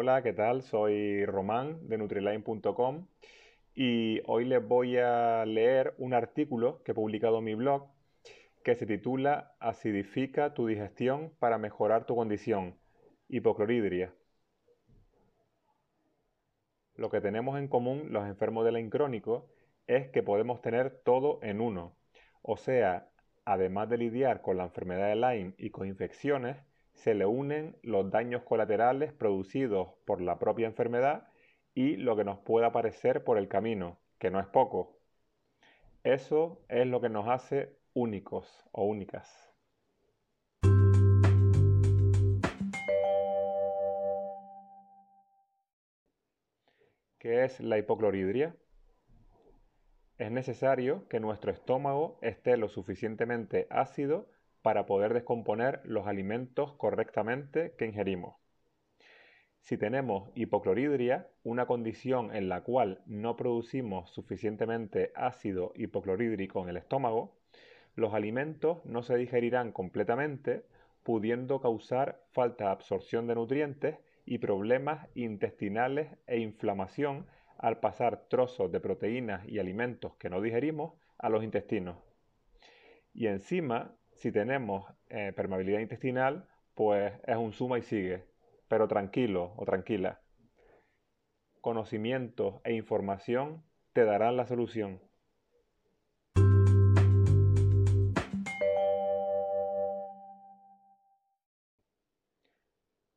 Hola, ¿qué tal? Soy Román de Nutriline.com y hoy les voy a leer un artículo que he publicado en mi blog que se titula Acidifica tu digestión para mejorar tu condición, hipocloridria. Lo que tenemos en común los enfermos de Lyme crónico es que podemos tener todo en uno, o sea, además de lidiar con la enfermedad de Lyme y con infecciones, se le unen los daños colaterales producidos por la propia enfermedad y lo que nos pueda aparecer por el camino, que no es poco. Eso es lo que nos hace únicos o únicas. ¿Qué es la hipocloridria? Es necesario que nuestro estómago esté lo suficientemente ácido para poder descomponer los alimentos correctamente que ingerimos. Si tenemos hipocloridria, una condición en la cual no producimos suficientemente ácido hipoclorhídrico en el estómago, los alimentos no se digerirán completamente, pudiendo causar falta de absorción de nutrientes y problemas intestinales e inflamación al pasar trozos de proteínas y alimentos que no digerimos a los intestinos. Y encima si tenemos eh, permeabilidad intestinal, pues es un suma y sigue, pero tranquilo o tranquila. Conocimiento e información te darán la solución.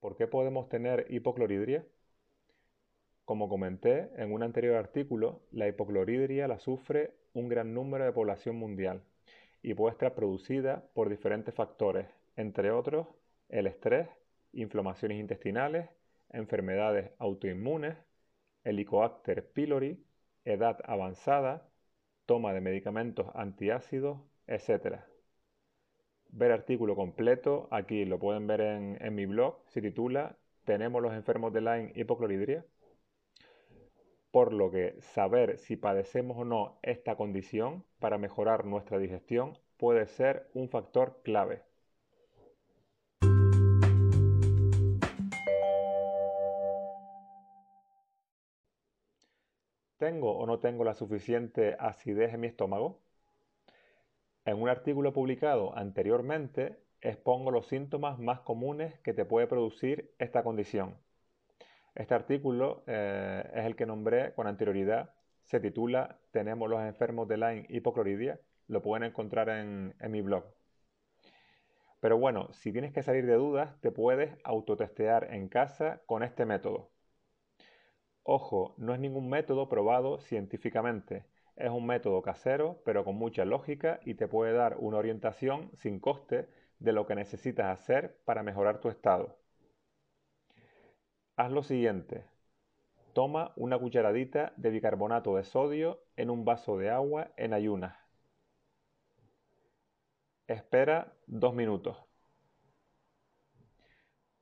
¿Por qué podemos tener hipocloridria? Como comenté en un anterior artículo, la hipocloridria la sufre un gran número de población mundial y puede estar producida por diferentes factores, entre otros el estrés, inflamaciones intestinales, enfermedades autoinmunes, Helicobacter pylori, edad avanzada, toma de medicamentos antiácidos, etc. Ver artículo completo, aquí lo pueden ver en, en mi blog, se titula ¿Tenemos los enfermos de Lyme hipocloridria? Por lo que saber si padecemos o no esta condición para mejorar nuestra digestión puede ser un factor clave. ¿Tengo o no tengo la suficiente acidez en mi estómago? En un artículo publicado anteriormente expongo los síntomas más comunes que te puede producir esta condición. Este artículo eh, es el que nombré con anterioridad. Se titula Tenemos los enfermos de Lyme hipocloridia. Lo pueden encontrar en, en mi blog. Pero bueno, si tienes que salir de dudas, te puedes autotestear en casa con este método. Ojo, no es ningún método probado científicamente. Es un método casero, pero con mucha lógica y te puede dar una orientación sin coste de lo que necesitas hacer para mejorar tu estado. Haz lo siguiente. Toma una cucharadita de bicarbonato de sodio en un vaso de agua en ayunas. Espera dos minutos.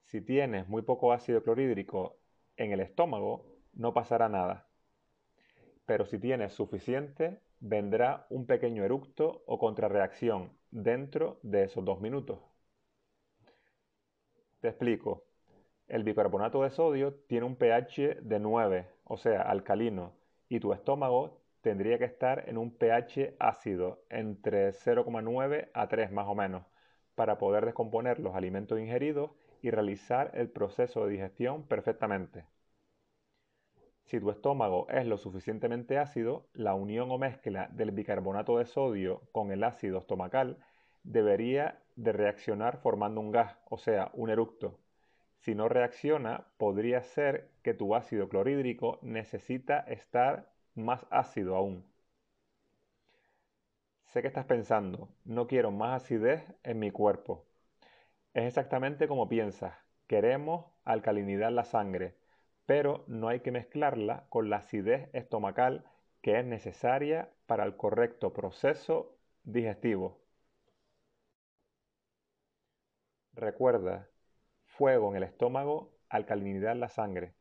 Si tienes muy poco ácido clorhídrico en el estómago, no pasará nada. Pero si tienes suficiente, vendrá un pequeño eructo o contrarreacción dentro de esos dos minutos. Te explico. El bicarbonato de sodio tiene un pH de 9, o sea, alcalino, y tu estómago tendría que estar en un pH ácido, entre 0,9 a 3 más o menos, para poder descomponer los alimentos ingeridos y realizar el proceso de digestión perfectamente. Si tu estómago es lo suficientemente ácido, la unión o mezcla del bicarbonato de sodio con el ácido estomacal debería de reaccionar formando un gas, o sea, un eructo, si no reacciona, podría ser que tu ácido clorhídrico necesita estar más ácido aún. Sé que estás pensando, no quiero más acidez en mi cuerpo. Es exactamente como piensas, queremos alcalinidad en la sangre, pero no hay que mezclarla con la acidez estomacal que es necesaria para el correcto proceso digestivo. Recuerda, fuego en el estómago, alcalinidad en la sangre.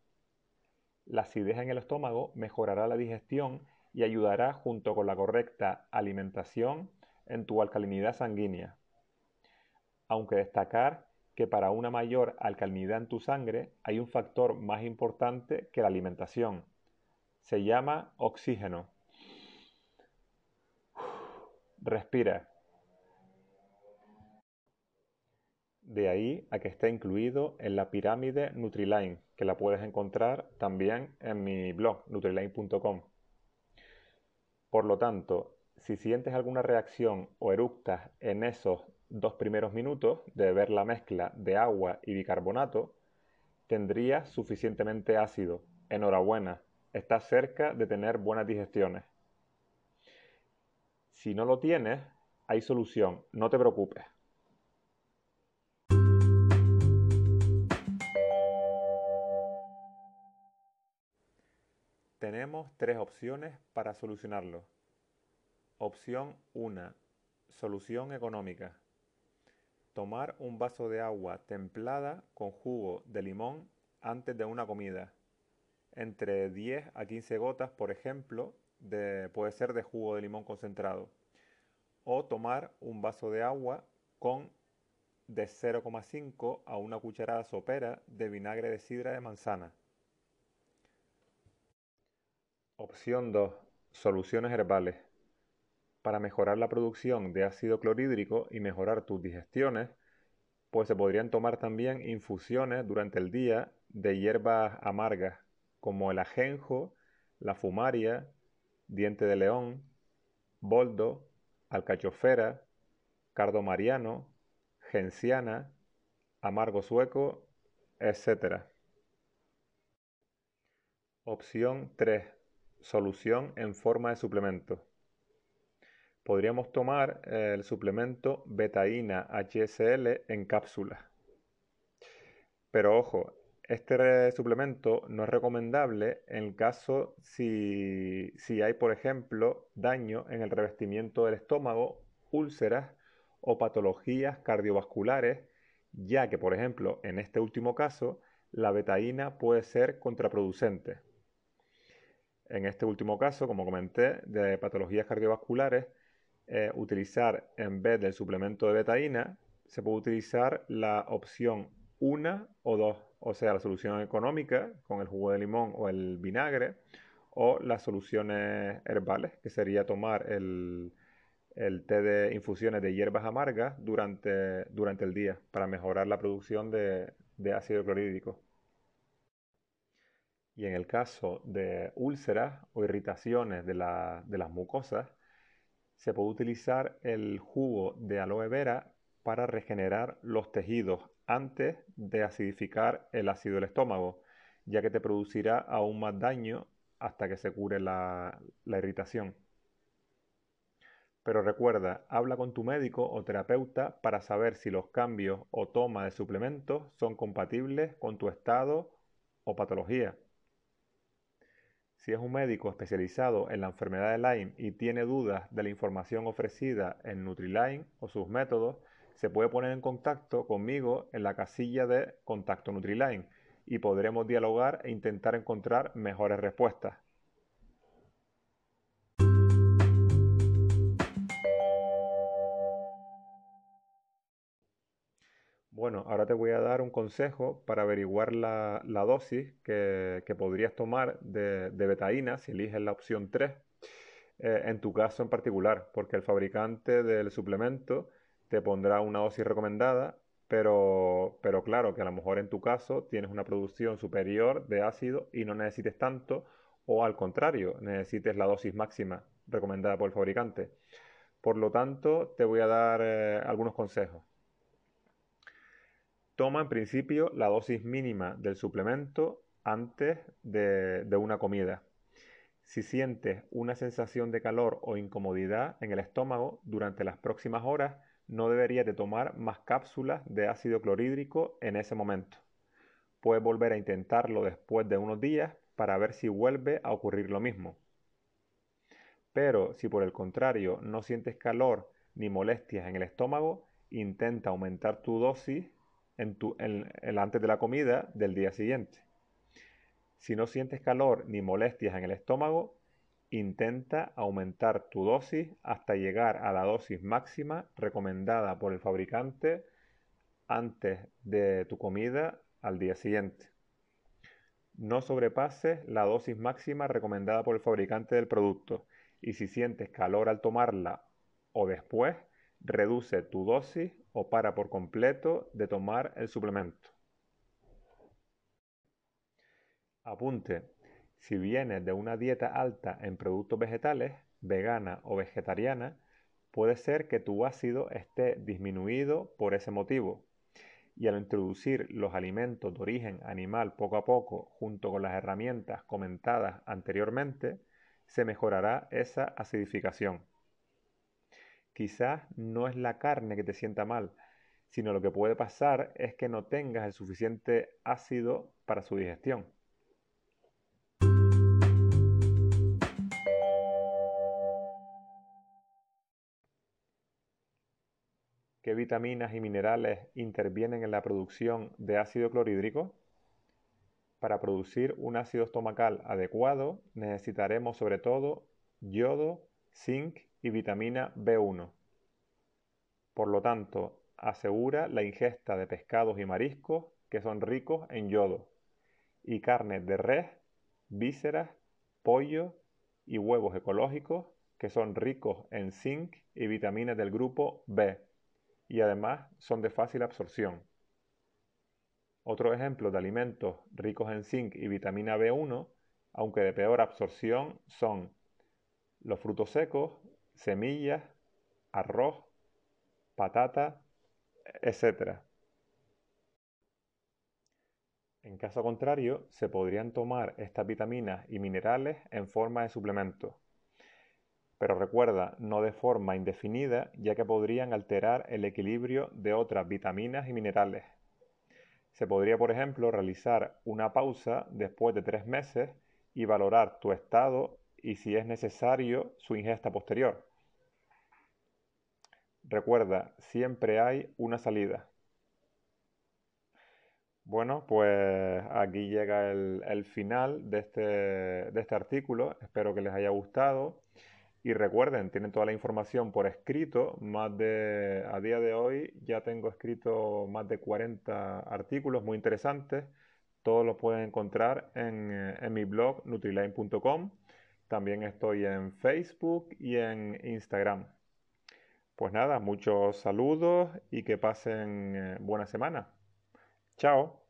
La acidez en el estómago mejorará la digestión y ayudará junto con la correcta alimentación en tu alcalinidad sanguínea. Aunque destacar que para una mayor alcalinidad en tu sangre hay un factor más importante que la alimentación. Se llama oxígeno. Respira. De ahí a que esté incluido en la pirámide Nutriline, que la puedes encontrar también en mi blog nutriline.com. Por lo tanto, si sientes alguna reacción o eructas en esos dos primeros minutos de beber la mezcla de agua y bicarbonato, tendrías suficientemente ácido. Enhorabuena, estás cerca de tener buenas digestiones. Si no lo tienes, hay solución, no te preocupes. Tenemos tres opciones para solucionarlo. Opción 1. Solución económica. Tomar un vaso de agua templada con jugo de limón antes de una comida. Entre 10 a 15 gotas, por ejemplo, puede ser de jugo de limón concentrado. O tomar un vaso de agua con de 0,5 a una cucharada sopera de vinagre de sidra de manzana. Opción 2. Soluciones herbales. Para mejorar la producción de ácido clorhídrico y mejorar tus digestiones, pues se podrían tomar también infusiones durante el día de hierbas amargas como el ajenjo, la fumaria, diente de león, boldo, alcachofera, cardo mariano, genciana, amargo sueco, etc. Opción 3 solución en forma de suplemento. Podríamos tomar el suplemento betaína HSL en cápsulas. Pero ojo, este suplemento no es recomendable en caso si, si hay, por ejemplo, daño en el revestimiento del estómago, úlceras o patologías cardiovasculares, ya que, por ejemplo, en este último caso, la betaína puede ser contraproducente. En este último caso, como comenté, de patologías cardiovasculares, eh, utilizar en vez del suplemento de betaína, se puede utilizar la opción 1 o 2, o sea, la solución económica con el jugo de limón o el vinagre, o las soluciones herbales, que sería tomar el, té de infusiones de hierbas amargas durante, durante el día para mejorar la producción de ácido clorhídrico. Y en el caso de úlceras o irritaciones de, las mucosas, se puede utilizar el jugo de aloe vera para regenerar los tejidos antes de acidificar el ácido del estómago, ya que te producirá aún más daño hasta que se cure la, la irritación. Pero recuerda, habla con tu médico o terapeuta para saber si los cambios o toma de suplementos son compatibles con tu estado o patología. Si es un médico especializado en la enfermedad de Lyme y tiene dudas de la información ofrecida en NutriLine o sus métodos, se puede poner en contacto conmigo en la casilla de Contacto NutriLine y podremos dialogar e intentar encontrar mejores respuestas. Bueno, ahora te voy a dar un consejo para averiguar la, dosis que, podrías tomar de, betaína si eliges la opción 3, eh, en tu caso en particular, porque el fabricante del suplemento te pondrá una dosis recomendada, pero, pero claro que a lo mejor en tu caso tienes una producción superior de ácido y no necesites tanto, o al contrario, necesites la dosis máxima recomendada por el fabricante. Por lo tanto, te voy a dar eh, algunos consejos. Toma en principio la dosis mínima del suplemento antes de, una comida. Si sientes una sensación de calor o incomodidad en el estómago durante las próximas horas, no deberías de tomar más cápsulas de ácido clorhídrico en ese momento. Puedes volver a intentarlo después de unos días para ver si vuelve a ocurrir lo mismo. Pero si por el contrario no sientes calor ni molestias en el estómago, intenta aumentar tu dosis en tu, antes de la comida del día siguiente. Si no sientes calor ni molestias en el estómago, intenta aumentar tu dosis hasta llegar a la dosis máxima recomendada por el fabricante antes de tu comida al día siguiente. No sobrepases la dosis máxima recomendada por el fabricante del producto y si sientes calor al tomarla o después, reduce tu dosis o para por completo de tomar el suplemento. Apunte, si vienes de una dieta alta en productos vegetales, vegana o vegetariana, puede ser que tu ácido esté disminuido por ese motivo. Y al introducir los alimentos de origen animal poco a poco junto con las herramientas comentadas anteriormente, se mejorará esa acidificación. Quizás no es la carne que te sienta mal, sino lo que puede pasar es que no tengas el suficiente ácido para su digestión. ¿Qué vitaminas y minerales intervienen en la producción de ácido clorhídrico? Para producir un ácido estomacal adecuado necesitaremos sobre todo yodo, zinc y vitamina B1. Por lo tanto, asegura la ingesta de pescados y mariscos que son ricos en yodo y carnes de res, vísceras, pollo y huevos ecológicos que son ricos en zinc y vitaminas del grupo B y además son de fácil absorción. Otro ejemplo de alimentos ricos en zinc y vitamina B1, aunque de peor absorción, son los frutos secos, semillas, arroz, patata, etc. En caso contrario, se podrían tomar estas vitaminas y minerales en forma de suplemento pero recuerda, no de forma indefinida, ya que podrían alterar el equilibrio de otras vitaminas y minerales. Se podría, por ejemplo, realizar una pausa después de tres meses y valorar tu estado y si es necesario su ingesta posterior. Recuerda, siempre hay una salida. Bueno, pues aquí llega el, final de este, de este artículo. Espero que les haya gustado. Y recuerden, tienen toda la información por escrito. Más de, a día de hoy ya tengo escrito más de 40 artículos muy interesantes. Todos los pueden encontrar en, en mi blog nutriline.com. También estoy en Facebook y en Instagram. Pues nada, muchos saludos y que pasen eh, buena semana. Chao.